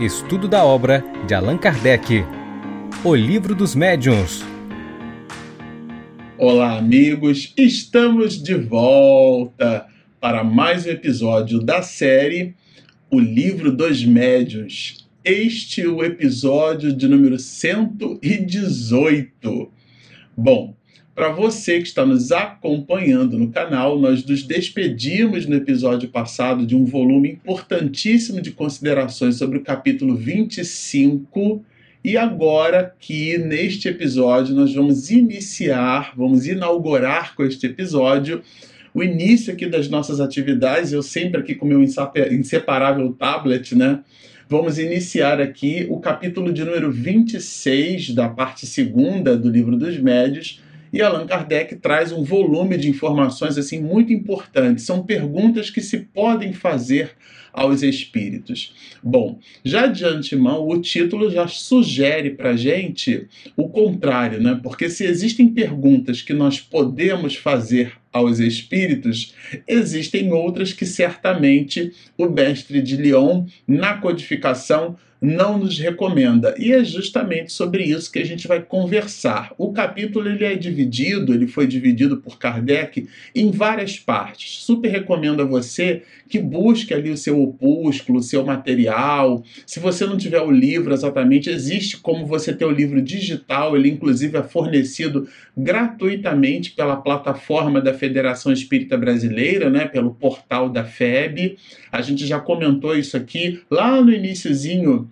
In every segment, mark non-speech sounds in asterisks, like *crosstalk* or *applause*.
Estudo da obra de Allan Kardec. O Livro dos Médiuns. Olá, amigos! Estamos de volta para mais um episódio da série O Livro dos Médiuns. Este é o episódio de número 118. Bom, para você que está nos acompanhando no canal, nós nos despedimos no episódio passado de um volume importantíssimo de considerações sobre o capítulo 25. E agora aqui neste episódio nós vamos iniciar, vamos inaugurar com este episódio o início aqui das nossas atividades. Eu sempre aqui com meu inseparável tablet, né? Vamos iniciar aqui o capítulo de número 26 da parte segunda do livro dos médios e Allan Kardec traz um volume de informações assim muito importantes. São perguntas que se podem fazer aos espíritos. Bom, já de antemão, o título já sugere para gente o contrário, né? Porque se existem perguntas que nós podemos fazer aos espíritos, existem outras que certamente o mestre de Lyon, na codificação, não nos recomenda. E é justamente sobre isso que a gente vai conversar. O capítulo ele é dividido, ele foi dividido por Kardec em várias partes. Super recomendo a você que busque ali o seu opúsculo, o seu material. Se você não tiver o livro exatamente, existe como você ter o livro digital, ele inclusive é fornecido gratuitamente pela plataforma da Federação Espírita Brasileira, né, pelo portal da FEB. A gente já comentou isso aqui lá no iníciozinho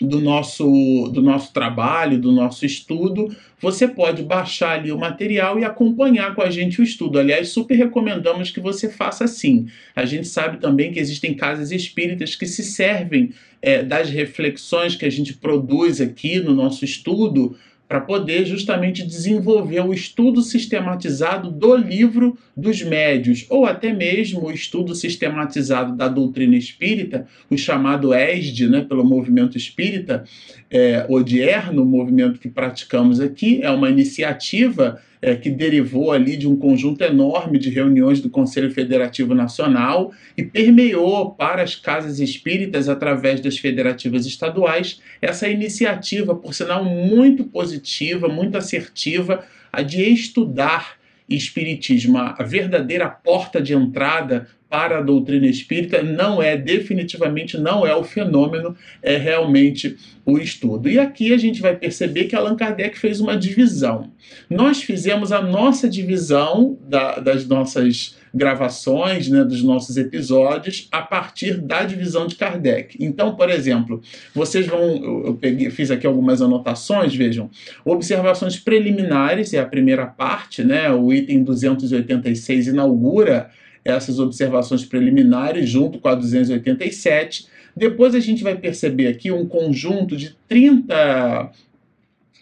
do nosso, do nosso trabalho, do nosso estudo, você pode baixar ali o material e acompanhar com a gente o estudo. Aliás, super recomendamos que você faça assim. A gente sabe também que existem casas espíritas que se servem é, das reflexões que a gente produz aqui no nosso estudo para poder justamente desenvolver o estudo sistematizado do livro dos médios, ou até mesmo o estudo sistematizado da doutrina espírita, o chamado ESD, né, pelo movimento espírita, é, odierno, o movimento que praticamos aqui, é uma iniciativa é, que derivou ali de um conjunto enorme de reuniões do Conselho Federativo Nacional e permeou para as casas espíritas, através das federativas estaduais, essa iniciativa, por sinal muito positiva, muito assertiva, a de estudar espiritismo, a verdadeira porta de entrada para a doutrina espírita não é definitivamente não é o fenômeno, é realmente o estudo. E aqui a gente vai perceber que Allan Kardec fez uma divisão. Nós fizemos a nossa divisão da, das nossas gravações, né, dos nossos episódios, a partir da divisão de Kardec. Então, por exemplo, vocês vão. Eu peguei, fiz aqui algumas anotações, vejam. Observações preliminares é a primeira parte, né? O item 286 inaugura essas observações preliminares junto com a 287. Depois a gente vai perceber aqui um conjunto de 30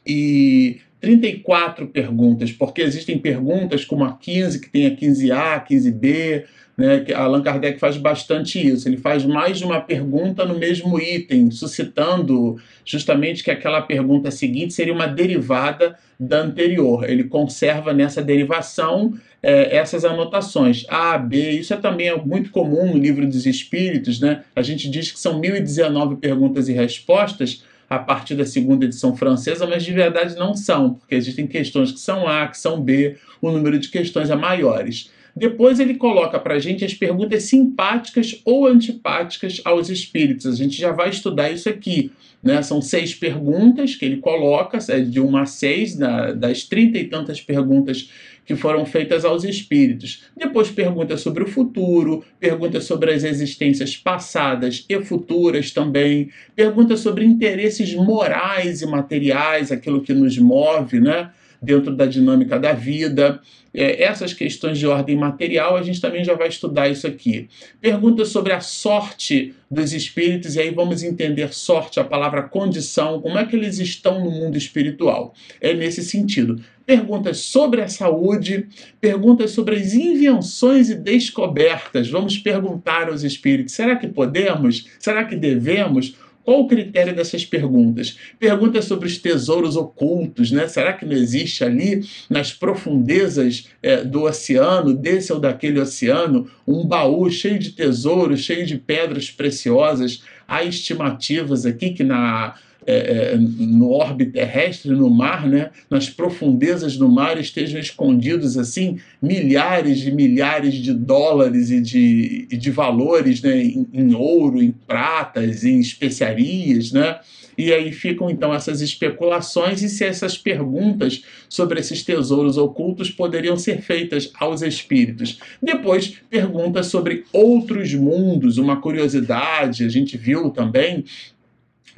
e 34 perguntas, porque existem perguntas como a 15, que tem a 15A, 15B, né, Allan Kardec faz bastante isso. Ele faz mais de uma pergunta no mesmo item, suscitando justamente que aquela pergunta seguinte seria uma derivada da anterior. Ele conserva nessa derivação é, essas anotações. A, B, isso é também muito comum no livro dos Espíritos, né? A gente diz que são 1019 perguntas e respostas a partir da segunda edição francesa, mas de verdade não são, porque existem questões que são A, que são B, o número de questões é maiores. Depois ele coloca para a gente as perguntas simpáticas ou antipáticas aos espíritos. A gente já vai estudar isso aqui. Né? São seis perguntas que ele coloca, é de uma a seis, das trinta e tantas perguntas que foram feitas aos espíritos. Depois pergunta sobre o futuro, pergunta sobre as existências passadas e futuras também, pergunta sobre interesses morais e materiais, aquilo que nos move, né? Dentro da dinâmica da vida. É, essas questões de ordem material, a gente também já vai estudar isso aqui. Pergunta sobre a sorte dos espíritos, e aí vamos entender sorte, a palavra condição, como é que eles estão no mundo espiritual. É nesse sentido. Perguntas sobre a saúde, perguntas sobre as invenções e descobertas. Vamos perguntar aos espíritos: será que podemos? Será que devemos? Qual o critério dessas perguntas? Perguntas sobre os tesouros ocultos, né? Será que não existe ali nas profundezas é, do oceano, desse ou daquele oceano, um baú cheio de tesouros, cheio de pedras preciosas? Há estimativas aqui que na é, é, no orbe terrestre, no mar, né, nas profundezas do mar, estejam escondidos assim milhares e milhares de dólares e de, e de valores né, em, em ouro, em pratas, em especiarias, né? E aí ficam então essas especulações e se essas perguntas sobre esses tesouros ocultos poderiam ser feitas aos espíritos. Depois, perguntas sobre outros mundos, uma curiosidade, a gente viu também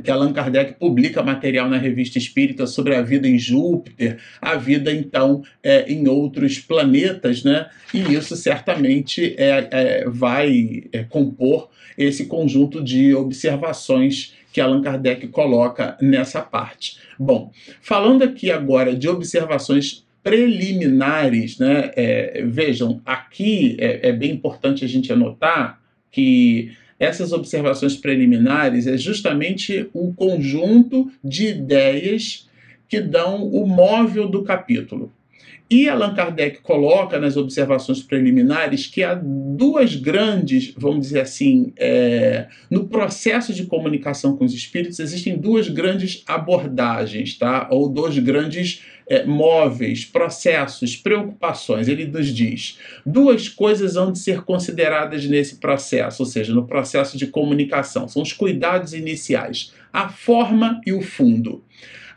que Allan Kardec publica material na revista Espírita sobre a vida em Júpiter, a vida então é, em outros planetas, né? E isso certamente é, é vai é, compor esse conjunto de observações que Allan Kardec coloca nessa parte. Bom, falando aqui agora de observações preliminares, né? É, vejam, aqui é, é bem importante a gente anotar que essas observações preliminares é justamente o conjunto de ideias que dão o móvel do capítulo. E Allan Kardec coloca nas observações preliminares que há duas grandes, vamos dizer assim, é, no processo de comunicação com os espíritos, existem duas grandes abordagens, tá? ou dois grandes é, móveis, processos, preocupações. Ele nos diz: duas coisas hão de ser consideradas nesse processo, ou seja, no processo de comunicação. São os cuidados iniciais, a forma e o fundo.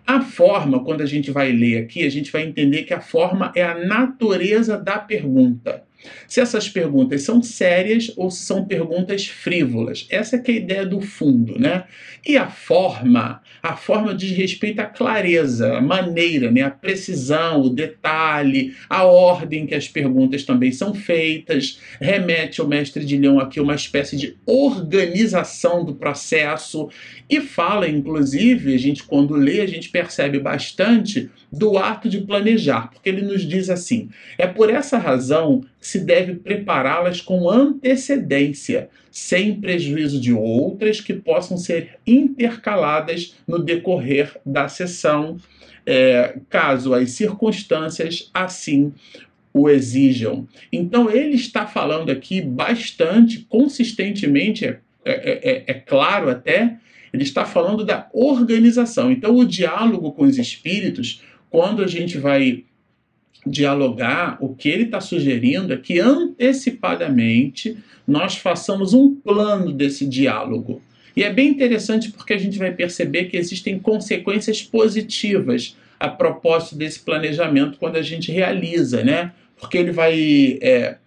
A forma, quando a gente vai ler aqui, a gente vai entender que a forma é a natureza da pergunta se essas perguntas são sérias ou se são perguntas frívolas. Essa é, é a ideia do fundo, né? E a forma, a forma diz respeito à clareza, a maneira, né? a precisão, o detalhe, a ordem que as perguntas também são feitas, remete ao mestre de Leão aqui uma espécie de organização do processo e fala, inclusive, a gente quando lê, a gente percebe bastante do ato de planejar, porque ele nos diz assim: é por essa razão se deve prepará-las com antecedência, sem prejuízo de outras que possam ser intercaladas no decorrer da sessão, é, caso as circunstâncias assim o exijam. Então, ele está falando aqui bastante, consistentemente, é, é, é, é claro até, ele está falando da organização. Então, o diálogo com os espíritos quando a gente vai dialogar, o que ele está sugerindo é que antecipadamente nós façamos um plano desse diálogo. E é bem interessante porque a gente vai perceber que existem consequências positivas a propósito desse planejamento quando a gente realiza, né? Porque ele vai, é,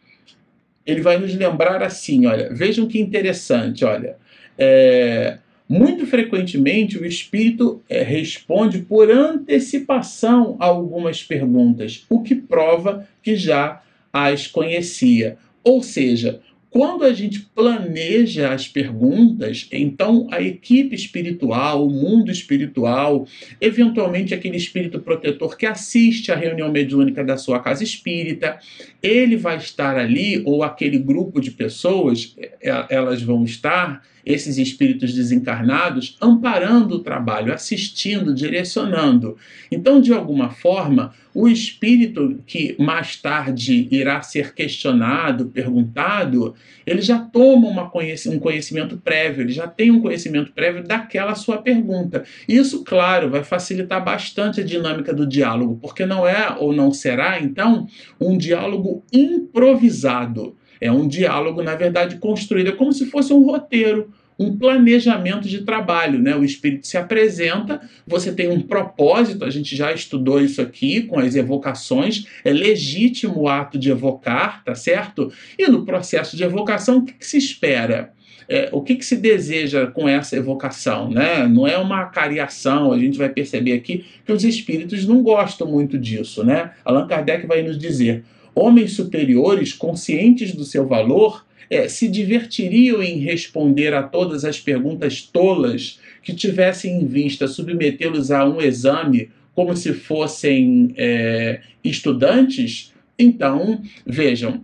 ele vai nos lembrar assim, olha, vejam que interessante, olha, é, muito frequentemente, o espírito é, responde por antecipação a algumas perguntas, o que prova que já as conhecia. Ou seja, quando a gente planeja as perguntas, então a equipe espiritual, o mundo espiritual, eventualmente aquele espírito protetor que assiste à reunião mediúnica da sua casa espírita, ele vai estar ali, ou aquele grupo de pessoas, é, elas vão estar esses espíritos desencarnados amparando o trabalho, assistindo, direcionando. Então, de alguma forma, o espírito que mais tarde irá ser questionado, perguntado, ele já toma conhec um conhecimento prévio, ele já tem um conhecimento prévio daquela sua pergunta. Isso, claro, vai facilitar bastante a dinâmica do diálogo, porque não é ou não será, então, um diálogo improvisado. É um diálogo, na verdade, construído, é como se fosse um roteiro, um planejamento de trabalho, né? O espírito se apresenta, você tem um propósito, a gente já estudou isso aqui com as evocações, é legítimo o ato de evocar, tá certo? E no processo de evocação, o que, que se espera? É, o que, que, se deseja com essa evocação? Né? Não é uma cariação, a gente vai perceber aqui que os espíritos não gostam muito disso. Né? Allan Kardec vai nos dizer: homens superiores, conscientes do seu valor, é, se divertiriam em responder a todas as perguntas tolas que tivessem em vista submetê-los a um exame como se fossem é, estudantes? Então, vejam,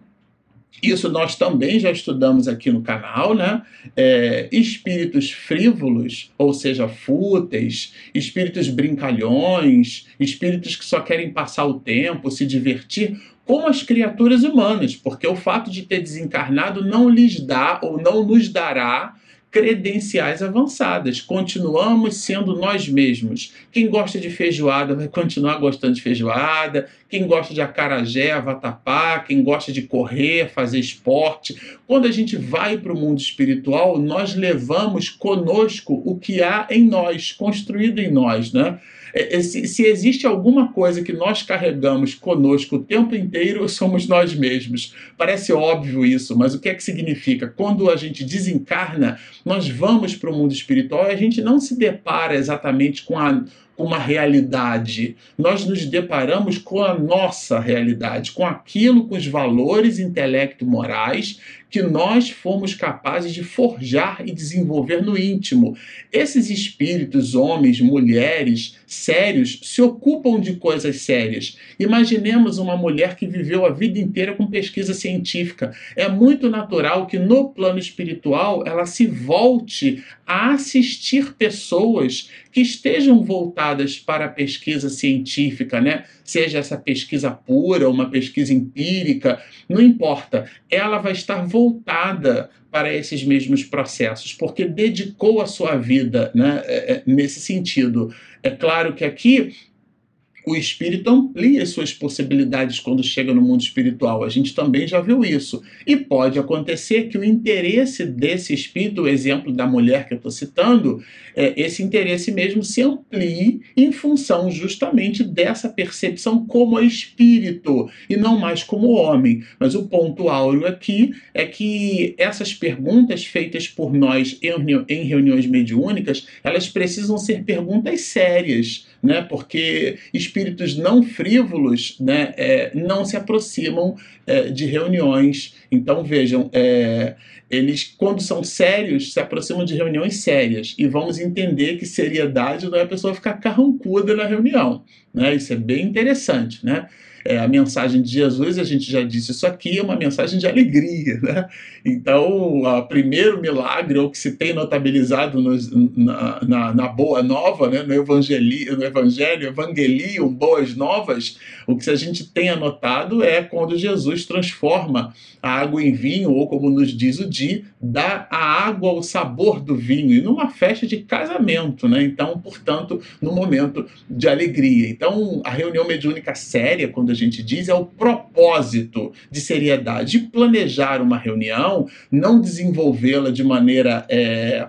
isso nós também já estudamos aqui no canal, né? É, espíritos frívolos, ou seja, fúteis, espíritos brincalhões, espíritos que só querem passar o tempo, se divertir, como as criaturas humanas, porque o fato de ter desencarnado não lhes dá ou não nos dará credenciais avançadas. Continuamos sendo nós mesmos. Quem gosta de feijoada vai continuar gostando de feijoada. Quem gosta de acarajé, vatapá. Quem gosta de correr, fazer esporte. Quando a gente vai para o mundo espiritual, nós levamos conosco o que há em nós, construído em nós, né? É, é, se, se, existe alguma coisa que nós carregamos conosco o tempo inteiro, somos nós mesmos. Parece óbvio isso, mas o que é que significa? Quando a gente desencarna, nós vamos para o mundo espiritual e a gente não se depara exatamente com a uma realidade. Nós nos deparamos com a nossa realidade, com aquilo, com os valores intelecto-morais que nós fomos capazes de forjar e desenvolver no íntimo. Esses espíritos, homens, mulheres, sérios, se ocupam de coisas sérias. Imaginemos uma mulher que viveu a vida inteira com pesquisa científica. É muito natural que no plano espiritual ela se volte a assistir pessoas que estejam voltadas para a pesquisa científica, né? Seja essa pesquisa pura, uma pesquisa empírica, não importa. Ela vai estar voltada para esses mesmos processos, porque dedicou a sua vida né, é, é, nesse sentido. É claro que aqui o espírito amplia suas possibilidades quando chega no mundo espiritual. A gente também já viu isso. E pode acontecer que o interesse desse espírito, o exemplo da mulher que eu estou citando, é, esse interesse mesmo se amplie em função justamente dessa percepção como espírito e não mais como homem. Mas o ponto áureo aqui é que essas perguntas feitas por nós em reuniões mediúnicas, elas precisam ser perguntas sérias né? porque espíritos não frívolos né, é, não se aproximam é, de reuniões. Então, vejam, é, eles, quando são sérios, se aproximam de reuniões sérias. E vamos entender que seriedade não é a pessoa ficar carrancuda na reunião. Né? Isso é bem interessante. Né? É, a mensagem de Jesus, a gente já disse isso aqui, é uma mensagem de alegria. Né? Então, o primeiro milagre, ou que se tem notabilizado na, na, na, Boa Nova, né? no, evangelho, no Evangelho, Evangelium, Boas Novas, o que a gente tem anotado é quando Jesus transforma a água em vinho, ou como nos diz o Di, dá a água o sabor do vinho, e numa festa de casamento. Né? Então, portanto, no momento de alegria. Então, a reunião mediúnica séria, quando a gente diz, é o propósito de seriedade, de planejar uma reunião, não desenvolvê-la de maneira. É,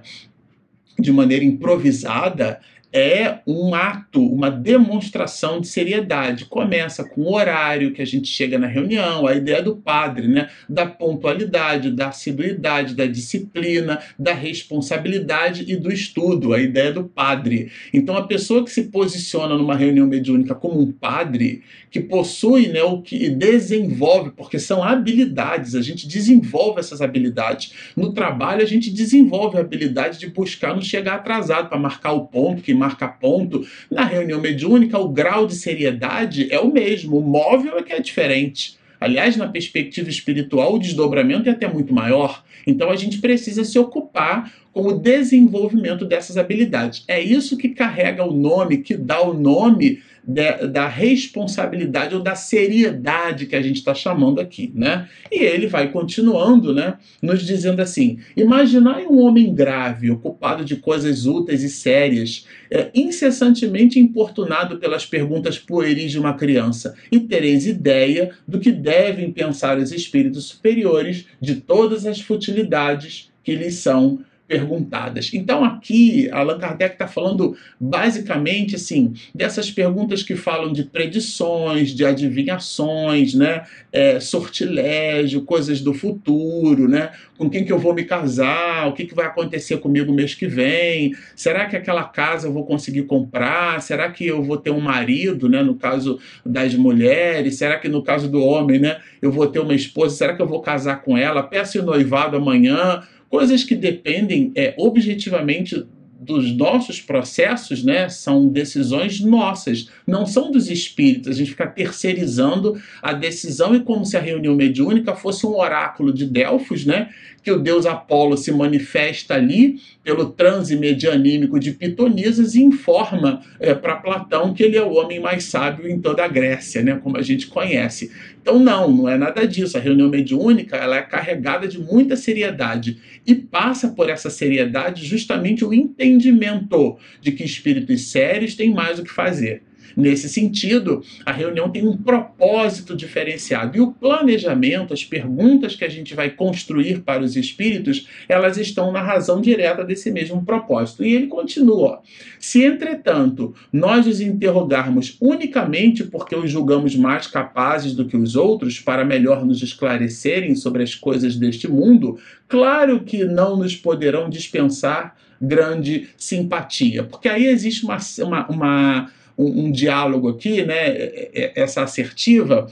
de maneira improvisada, é um ato, uma demonstração de seriedade. Começa com o horário que a gente chega na reunião, a ideia do padre, né? da pontualidade, da assiduidade, da disciplina, da responsabilidade e do estudo, a ideia do padre. Então, a pessoa que se posiciona numa reunião mediúnica como um padre, que possui né, o que desenvolve, porque são habilidades, a gente desenvolve essas habilidades. No trabalho, a gente desenvolve a habilidade de buscar não chegar atrasado para marcar o ponto que marca ponto. Na reunião mediúnica, o grau de seriedade é o mesmo, o móvel é que é diferente. Aliás, na perspectiva espiritual, o desdobramento é até muito maior. Então a gente precisa se ocupar com o desenvolvimento dessas habilidades. É isso que carrega o nome, que dá o nome da responsabilidade ou da seriedade que a gente está chamando aqui, né? E ele vai continuando, né? Nos dizendo assim: imaginai um homem grave, ocupado de coisas úteis e sérias, é, incessantemente importunado pelas perguntas pueris de uma criança, e tereis ideia do que devem pensar os espíritos superiores de todas as futilidades que lhes são perguntadas. Então aqui Allan Kardec está falando basicamente assim dessas perguntas que falam de predições, de adivinhações, né, é, sortilégio, coisas do futuro, né, com quem que eu vou me casar, o que, que vai acontecer comigo mês que vem, será que aquela casa eu vou conseguir comprar, será que eu vou ter um marido, né, no caso das mulheres, será que no caso do homem, né, eu vou ter uma esposa, será que eu vou casar com ela, peço noivado amanhã coisas que dependem é, objetivamente dos nossos processos, né, são decisões nossas, não são dos espíritos. A gente fica terceirizando a decisão e como se a reunião mediúnica fosse um oráculo de Delfos, né, que o deus Apolo se manifesta ali pelo transe medianímico de Pitonisas e informa é, para Platão que ele é o homem mais sábio em toda a Grécia, né, como a gente conhece. Então não, não é nada disso. A reunião mediúnica ela é carregada de muita seriedade e passa por essa seriedade justamente o entendimento de que espíritos sérios têm mais o que fazer. Nesse sentido, a reunião tem um propósito diferenciado. E o planejamento, as perguntas que a gente vai construir para os espíritos, elas estão na razão direta desse mesmo propósito. E ele continua: se entretanto nós os interrogarmos unicamente porque os julgamos mais capazes do que os outros para melhor nos esclarecerem sobre as coisas deste mundo, claro que não nos poderão dispensar grande simpatia, porque aí existe uma, uma, uma um, um diálogo aqui, né, é, é, essa assertiva,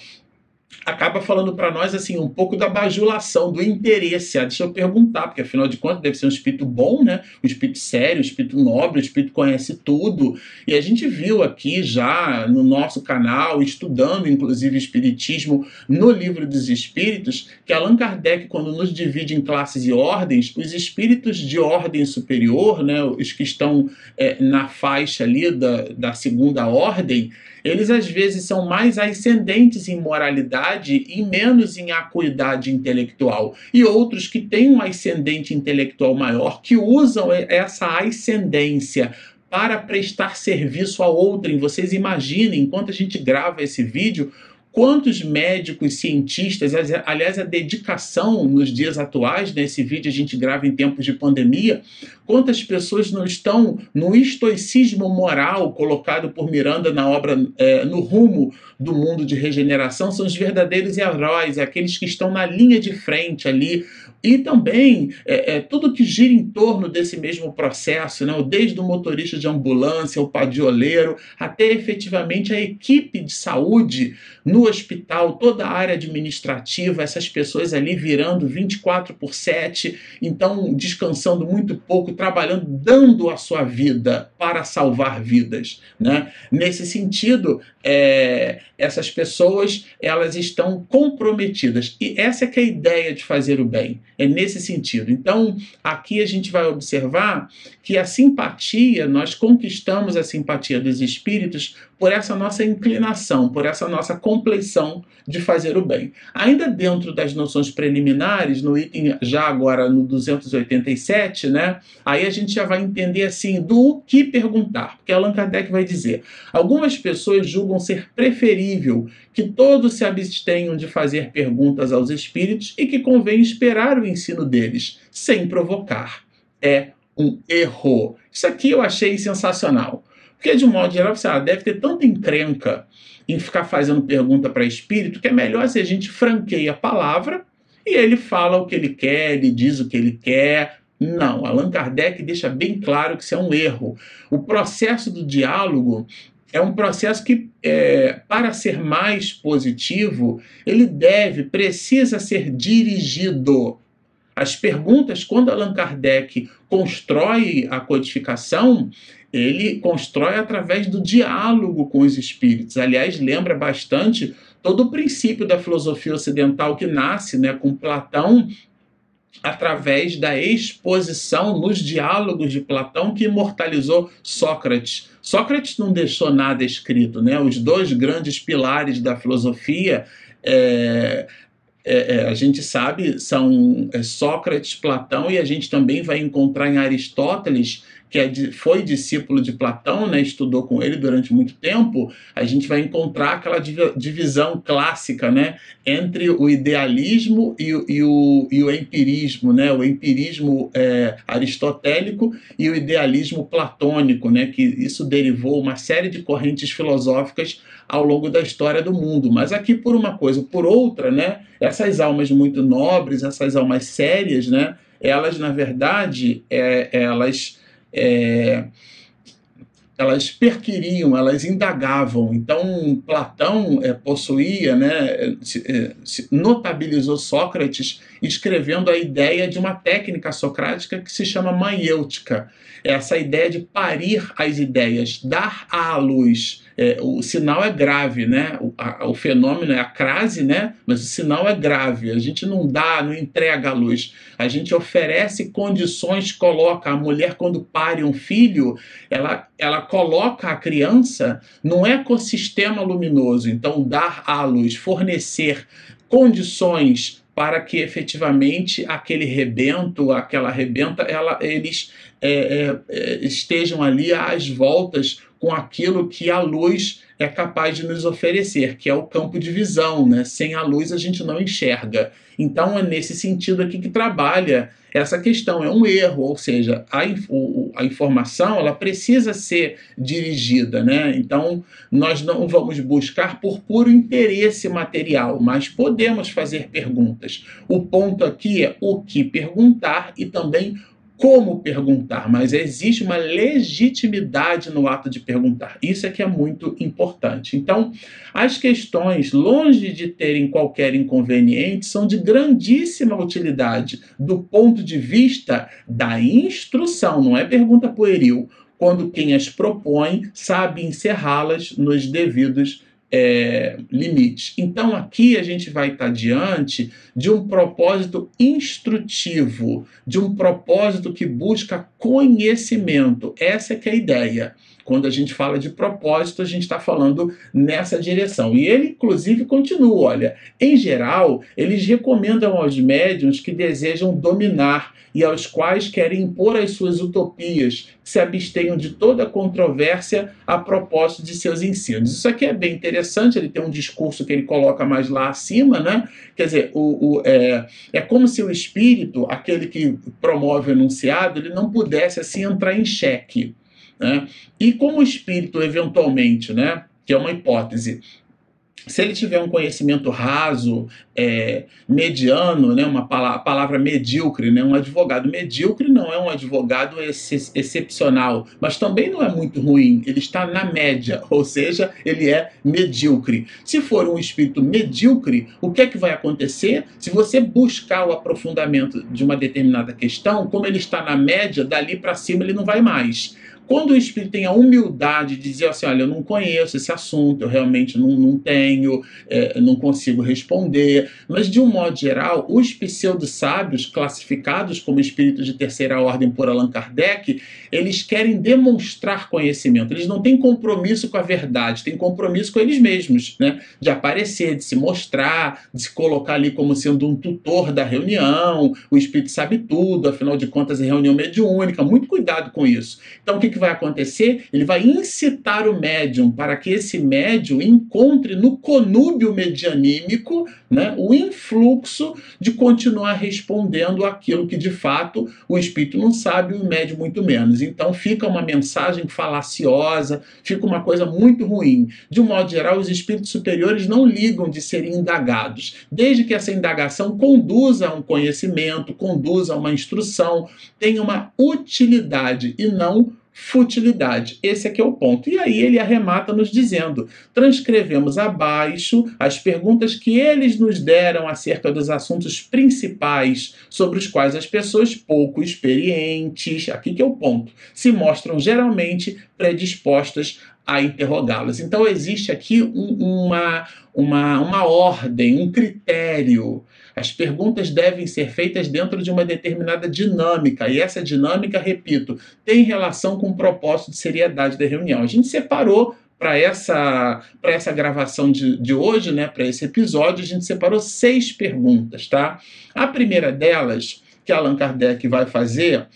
acaba falando para nós assim um pouco da bajulação, do interesse. Ah, deixa eu perguntar, porque afinal de contas deve ser um espírito bom, né? Um espírito sério, um espírito nobre, um espírito que conhece tudo. E a gente viu aqui já no nosso canal, estudando inclusive espiritismo no livro dos espíritos, que Allan Kardec, quando nos divide em classes e ordens, os espíritos de ordem superior, né, os que estão é, na faixa ali da, da segunda ordem, eles às vezes são mais ascendentes em moralidade e menos em acuidade intelectual. E outros que têm um ascendente intelectual maior, que usam essa ascendência para prestar serviço a outrem. Vocês imaginem, enquanto a gente grava esse vídeo, Quantos médicos, cientistas, aliás, a dedicação nos dias atuais, nesse vídeo a gente grava em tempos de pandemia, quantas pessoas não estão no estoicismo moral colocado por Miranda na obra é, No Rumo do Mundo de Regeneração, são os verdadeiros heróis, aqueles que estão na linha de frente ali, e também é, é, tudo que gira em torno desse mesmo processo, né? desde o motorista de ambulância, o padioleiro, até efetivamente a equipe de saúde no hospital, toda a área administrativa, essas pessoas ali virando 24 por 7, então descansando muito pouco, trabalhando, dando a sua vida para salvar vidas. Né? Nesse sentido, é, essas pessoas elas estão comprometidas. E essa é que é a ideia de fazer o bem. É nesse sentido. Então, aqui a gente vai observar que a simpatia, nós conquistamos a simpatia dos espíritos por essa nossa inclinação, por essa nossa compleição de fazer o bem. Ainda dentro das noções preliminares, no item já agora no 287, né? Aí a gente já vai entender assim do que perguntar, porque Allan Kardec vai dizer: algumas pessoas julgam ser preferível que todos se abstenham de fazer perguntas aos espíritos e que convém esperar o ensino deles, sem provocar. É um erro. Isso aqui eu achei sensacional. Porque, de um modo geral, ah, deve ter tanta encrenca em ficar fazendo pergunta para espírito que é melhor se a gente franqueia a palavra e ele fala o que ele quer, ele diz o que ele quer. Não, Allan Kardec deixa bem claro que isso é um erro. O processo do diálogo é um processo que, é, para ser mais positivo, ele deve, precisa ser dirigido. As perguntas, quando Allan Kardec constrói a codificação, ele constrói através do diálogo com os espíritos. Aliás, lembra bastante todo o princípio da filosofia ocidental que nasce né, com Platão através da exposição nos diálogos de Platão que imortalizou Sócrates. Sócrates não deixou nada escrito, né? Os dois grandes pilares da filosofia é, é, é, a gente sabe são é, Sócrates, Platão e a gente também vai encontrar em Aristóteles que é de, foi discípulo de Platão, né, estudou com ele durante muito tempo, a gente vai encontrar aquela divisão clássica né, entre o idealismo e, o, e o, e o empirismo, né, o empirismo é, aristotélico e o idealismo platônico, né, que isso derivou uma série de correntes filosóficas ao longo da história do mundo. Mas aqui, por uma coisa, por outra, né, essas almas muito nobres, essas almas sérias, né, elas, na verdade, é, elas é, elas perquiriam, elas indagavam. Então, Platão é, possuía, né, é, notabilizou Sócrates escrevendo a ideia de uma técnica socrática que se chama maiêutica. Essa ideia de parir as ideias, dar à luz é, o sinal é grave, né? O, a, o, fenômeno é a crase, né? Mas o sinal é grave. A gente não dá, não entrega a luz. A gente oferece condições, coloca a mulher quando pare um filho, ela, ela coloca a criança num ecossistema luminoso. Então, dar à luz, fornecer condições para que efetivamente aquele rebento, aquela rebenta, ela, eles é, é, é estejam ali às voltas com aquilo que a luz é capaz de nos oferecer, que é o campo de visão. Né? Sem a luz a gente não enxerga. Então é nesse sentido aqui que trabalha essa questão. É um erro, ou seja, a, a informação ela precisa ser dirigida. Né? Então nós não vamos buscar por puro interesse material, mas podemos fazer perguntas. O ponto aqui é o que perguntar e também como perguntar, mas existe uma legitimidade no ato de perguntar. Isso é que é muito importante. Então, as questões, longe de terem qualquer inconveniente, são de grandíssima utilidade do ponto de vista da instrução, não é pergunta pueril, quando quem as propõe sabe encerrá-las nos devidos é, limites. Então, aqui a gente vai estar diante de um propósito instrutivo, de um propósito que busca conhecimento. Essa é que é a ideia. Quando a gente fala de propósito, a gente está falando nessa direção. E ele, inclusive, continua: olha, em geral, eles recomendam aos médiums que desejam dominar e aos quais querem impor as suas utopias, se abstenham de toda controvérsia a propósito de seus ensinos. Isso aqui é bem interessante, ele tem um discurso que ele coloca mais lá acima, né? Quer dizer, o, o é, é como se o espírito, aquele que promove o enunciado, ele não pudesse assim entrar em xeque. Né? E como o espírito, eventualmente, né, que é uma hipótese, se ele tiver um conhecimento raso, é, mediano, né, uma palavra, medíocre, né, um advogado medíocre não é um advogado ex excepcional, mas também não é muito ruim, ele está na média, *laughs* ou seja, ele é medíocre. Se for um espírito medíocre, o que é que vai acontecer? Se você buscar o aprofundamento de uma determinada questão, como ele está na média, dali para cima ele não vai mais. Quando o espírito tem a humildade de dizer assim: olha, eu não conheço esse assunto, eu realmente não, não tenho, é, não consigo responder, mas de um modo geral, os pseudo-sábios, classificados como espíritos de terceira ordem por Allan Kardec, eles querem demonstrar conhecimento, eles não têm compromisso com a verdade, têm compromisso com eles mesmos, né? de aparecer, de se mostrar, de se colocar ali como sendo um tutor da reunião, o espírito sabe tudo, afinal de contas é reunião mediúnica, muito cuidado com isso. Então, o que, que vai acontecer? Ele vai incitar o médium para que esse médium encontre no conúbio medianímico né, o influxo de continuar respondendo aquilo que de fato o espírito não sabe e o médium muito menos. Então fica uma mensagem falaciosa, fica uma coisa muito ruim. De um modo geral, os espíritos superiores não ligam de serem indagados, desde que essa indagação conduza a um conhecimento, conduza a uma instrução, tenha uma utilidade e não futilidade. Esse aqui é o ponto. E aí ele arremata nos dizendo: transcrevemos abaixo as perguntas que eles nos deram acerca dos assuntos principais sobre os quais as pessoas pouco experientes, aqui que é o ponto, se mostram geralmente predispostas a interrogá-las. Então existe aqui um, uma, uma, uma ordem, um critério as perguntas devem ser feitas dentro de uma determinada dinâmica, e essa dinâmica, repito, tem relação com o propósito de seriedade da reunião. A gente separou para essa, essa gravação de, de hoje, né, para esse episódio, a gente separou seis perguntas. Tá? A primeira delas, que Allan Kardec vai fazer,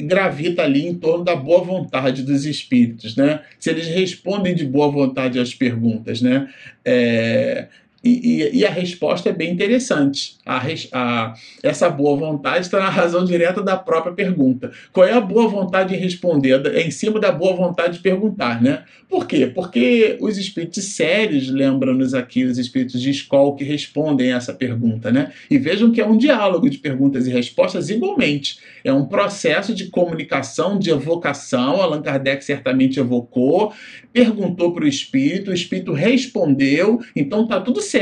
gravita ali em torno da boa vontade dos espíritos, né? Se eles respondem de boa vontade às perguntas, né? É, E, e, e, a resposta é bem interessante. A, a, essa boa vontade está na razão direta da própria pergunta. Qual é a boa vontade em responder? É em cima da boa vontade de perguntar, né? Por quê? Porque os espíritos sérios, lembram-nos aqui, os espíritos de escola que respondem essa pergunta, né? E vejam que é um diálogo de perguntas e respostas igualmente. É um processo de comunicação, de evocação. Allan Kardec certamente evocou, perguntou para o espírito, o espírito respondeu, então está tudo certo.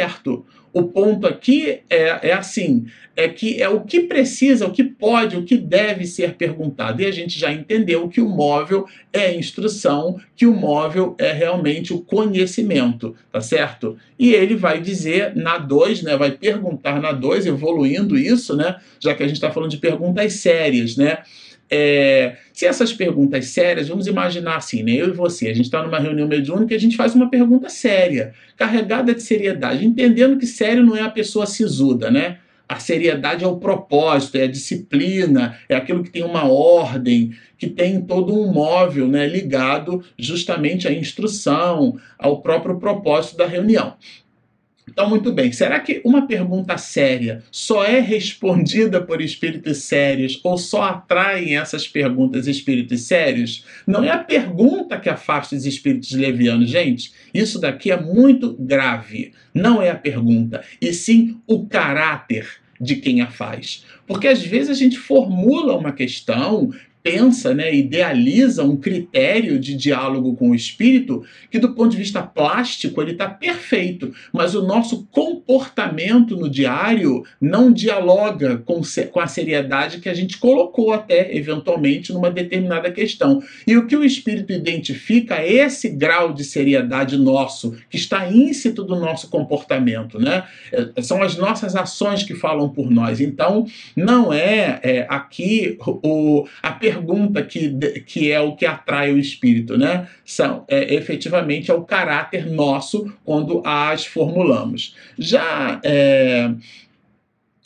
O ponto aqui é, é assim: é que é o que precisa, o que pode, o que deve ser perguntado. E a gente já entendeu que o móvel é instrução, que o móvel é realmente o conhecimento, tá certo? E ele vai dizer na 2, né? Vai perguntar na 2, evoluindo isso, né? Já que a gente está falando de perguntas sérias, né? É, se essas perguntas sérias, vamos imaginar assim, né? eu e você, a gente está numa reunião mediúnica e a gente faz uma pergunta séria, carregada de seriedade, entendendo que sério não é a pessoa sisuda, né? A seriedade é o propósito, é a disciplina, é aquilo que tem uma ordem, que tem todo um móvel né, ligado justamente à instrução, ao próprio propósito da reunião. Então, muito bem. Será que uma pergunta séria só é respondida por espíritos sérios ou só atraem essas perguntas espíritos sérios? Não é a pergunta que afasta os espíritos levianos, gente. Isso daqui é muito grave. Não é a pergunta, e sim o caráter de quem a faz. Porque às vezes a gente formula uma questão pensa, né, idealiza um critério de diálogo com o espírito que, do ponto de vista plástico, ele está perfeito, mas o nosso comportamento no diário não dialoga com, com a seriedade que a gente colocou até, eventualmente, numa determinada questão. E o que o espírito identifica é esse grau de seriedade nosso, que está íncito do nosso comportamento, né? É, são as nossas ações que falam por nós. Então, não é, é aqui o, a pergunta que, que é o que atrai o espírito, né? São, é, efetivamente é o caráter nosso quando as formulamos. Já é,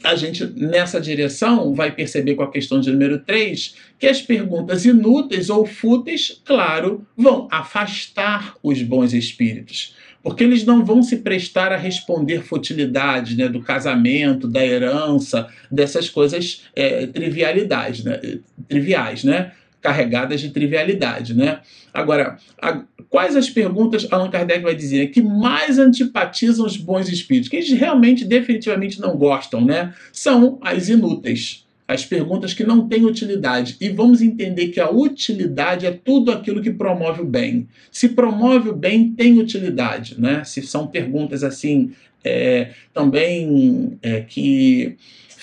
a gente, nessa direção, vai perceber com a questão de número 3 que as perguntas inúteis ou fúteis, claro, vão afastar os bons espíritos porque eles não vão se prestar a responder futilidades né, do casamento, da herança, dessas coisas é, trivialidades, né, triviais, né, carregadas de trivialidade. Né? Agora, a, quais as perguntas Allan Kardec vai dizer que mais antipatizam os bons espíritos, que eles realmente, definitivamente não gostam, né? são as inúteis as perguntas que não têm utilidade. E vamos entender que a utilidade é tudo aquilo que promove o bem. Se promove o bem, tem utilidade. Né? Se são perguntas assim, é, também é, que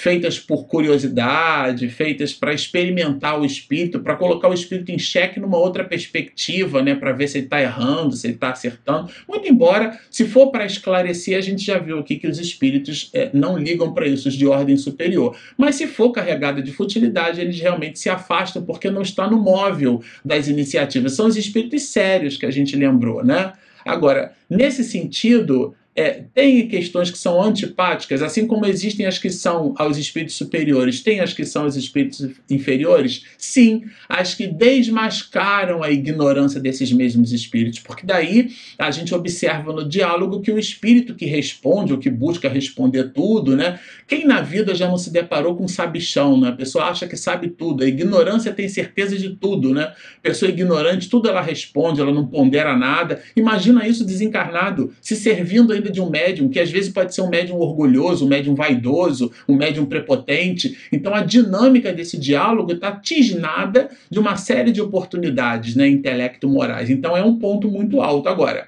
feitas por curiosidade, feitas para experimentar o espírito, para colocar o espírito em xeque numa outra perspectiva, né, para ver se ele está errando, se ele está acertando. Muito embora, se for para esclarecer, a gente já viu aqui que os espíritos é, não ligam para isso, os de ordem superior. Mas se for carregada de futilidade, eles realmente se afastam porque não está no móvel das iniciativas. São os espíritos sérios que a gente lembrou, né? Agora, nesse sentido, é, tem questões que são antipáticas, assim como existem as que são aos espíritos superiores, tem as que são aos espíritos inferiores? Sim, as que desmascaram a ignorância desses mesmos espíritos, porque daí a gente observa no diálogo que o espírito que responde, ou que busca responder tudo, né? Quem na vida já não se deparou com sabichão, né? A pessoa acha que sabe tudo, a ignorância tem certeza de tudo, né? Pessoa ignorante, tudo ela responde, ela não pondera nada. Imagina isso desencarnado, se servindo de um médium, que às vezes pode ser um médium orgulhoso, um médium vaidoso, um médium prepotente. Então a dinâmica desse diálogo está tisnada de uma série de oportunidades né, intelecto-morais. Então é um ponto muito alto. Agora,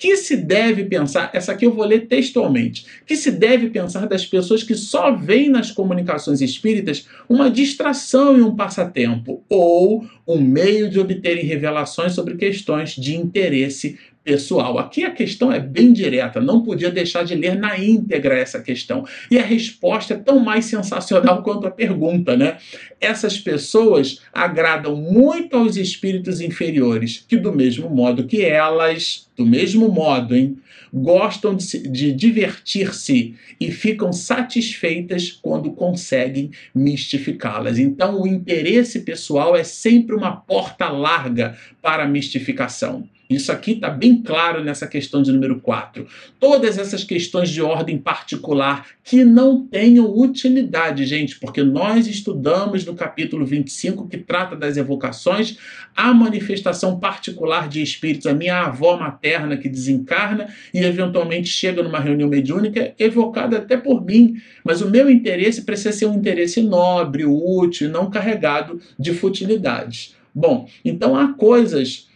que se deve pensar, essa aqui eu vou ler textualmente, que se deve pensar das pessoas que só veem nas comunicações espíritas uma distração e um passatempo, ou um meio de obterem revelações sobre questões de interesse pessoal. Aqui a questão é bem direta, não podia deixar de ler na íntegra essa questão. E a resposta é tão mais sensacional *laughs* quanto a pergunta, né? Essas pessoas agradam muito aos espíritos inferiores, que do mesmo modo que elas, do mesmo modo, hein, gostam de, de divertir-se e ficam satisfeitas quando conseguem mistificá-las. Então, o interesse pessoal é sempre uma porta larga para a mistificação. Isso aqui está bem claro nessa questão de número 4. Todas essas questões de ordem particular que não tenham utilidade, gente, porque nós estudamos no capítulo 25, que trata das evocações, a manifestação particular de espíritos. A minha avó materna que desencarna e eventualmente chega numa reunião mediúnica, evocada até por mim, mas o meu interesse precisa ser um interesse nobre, útil, não carregado de futilidades. Bom, então há coisas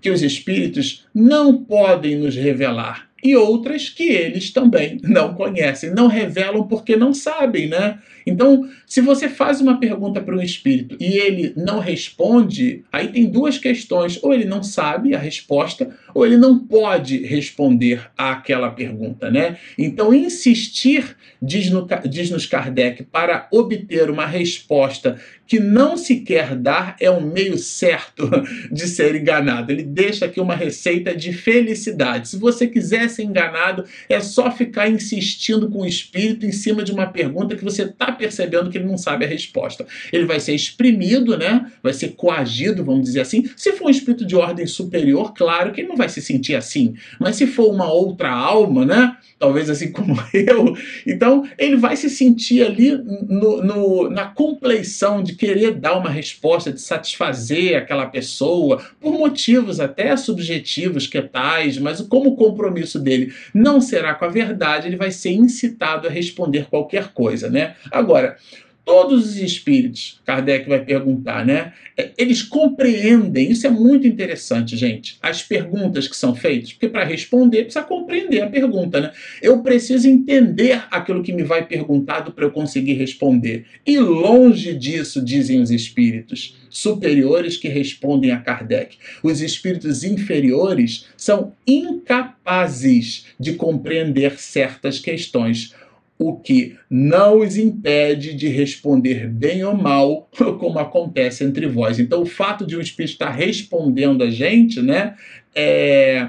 que os espíritos não podem nos revelar e outras que eles também não conhecem, não revelam porque não sabem, né? Então, se você faz uma pergunta para um espírito e ele não responde, aí tem duas questões: ou ele não sabe a resposta, ou ele não pode responder àquela pergunta, né? Então, insistir, diz, no, diz nos Kardec, para obter uma resposta que não se quer dar é um meio certo *laughs* de ser enganado. Ele deixa aqui uma receita de felicidade. Se você quiser ser enganado, é só ficar insistindo com o espírito em cima de uma pergunta que você está percebendo que ele não sabe a resposta. Ele vai ser exprimido, né? Vai ser coagido, vamos dizer assim. Se for um espírito de ordem superior, claro que ele não vai se sentir assim. Mas se for uma outra alma, né? Talvez assim como *laughs* eu, então ele vai se sentir ali no, no, na compleição de querer dar uma resposta, de satisfazer aquela pessoa, por motivos até subjetivos que tais, mas como o compromisso dele não será com a verdade, ele vai ser incitado a responder qualquer coisa, né? Agora, todos os espíritos, Kardec vai perguntar, né? É, eles compreendem, isso é muito interessante, gente, as perguntas que são feitas, porque para responder precisa compreender a pergunta, né? Eu preciso entender aquilo que me vai perguntado para eu conseguir responder. E longe disso, dizem os espíritos superiores que respondem a Kardec. Os espíritos inferiores são incapazes de compreender certas questões o que não os impede de responder bem ou mal, *laughs* como acontece entre vós. Então, o fato de um espírito estar respondendo a gente, né, é,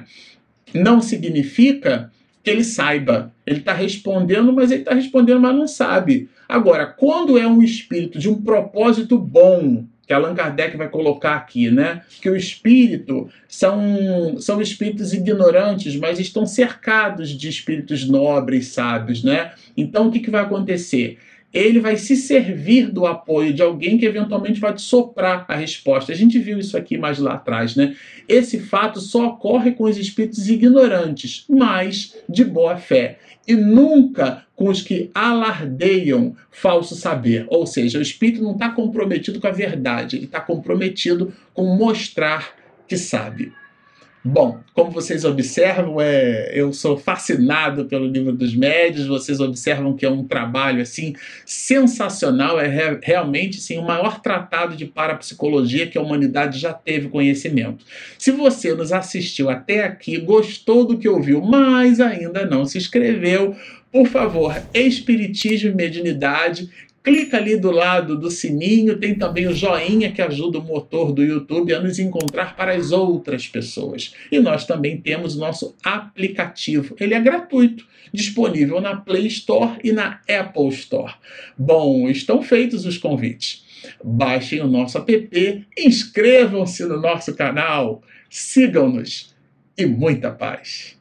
não significa que ele saiba. Ele está respondendo, mas ele está respondendo, mas não sabe. Agora, quando é um espírito de um propósito bom, que Allan Kardec vai colocar aqui, né? Que o espírito são, são espíritos ignorantes, mas estão cercados de espíritos nobres, sábios, né? Então o que, que vai acontecer? Ele vai se servir do apoio de alguém que eventualmente vai te soprar a resposta. A gente viu isso aqui mais lá atrás, né? Esse fato só ocorre com os espíritos ignorantes, mas de boa fé e nunca com os que alardeiam falso saber. Ou seja, o espírito não está comprometido com a verdade, ele está comprometido com mostrar que sabe. Bom, como vocês observam, é, eu sou fascinado pelo livro dos médios. Vocês observam que é um trabalho assim sensacional. É re, realmente sim, o maior tratado de parapsicologia que a humanidade já teve conhecimento. Se você nos assistiu até aqui, gostou do que ouviu, mas ainda não se inscreveu, por favor, Espiritismo e Mediunidade clica ali do lado do sininho, tem também o joinha que ajuda o motor do YouTube a nos encontrar para as outras pessoas. E nós também temos o nosso aplicativo. Ele é gratuito, disponível na Play Store e na Apple Store. Bom, estão feitos os convites. Baixem o nosso app, inscrevam-se no nosso canal, sigam-nos e muita paz.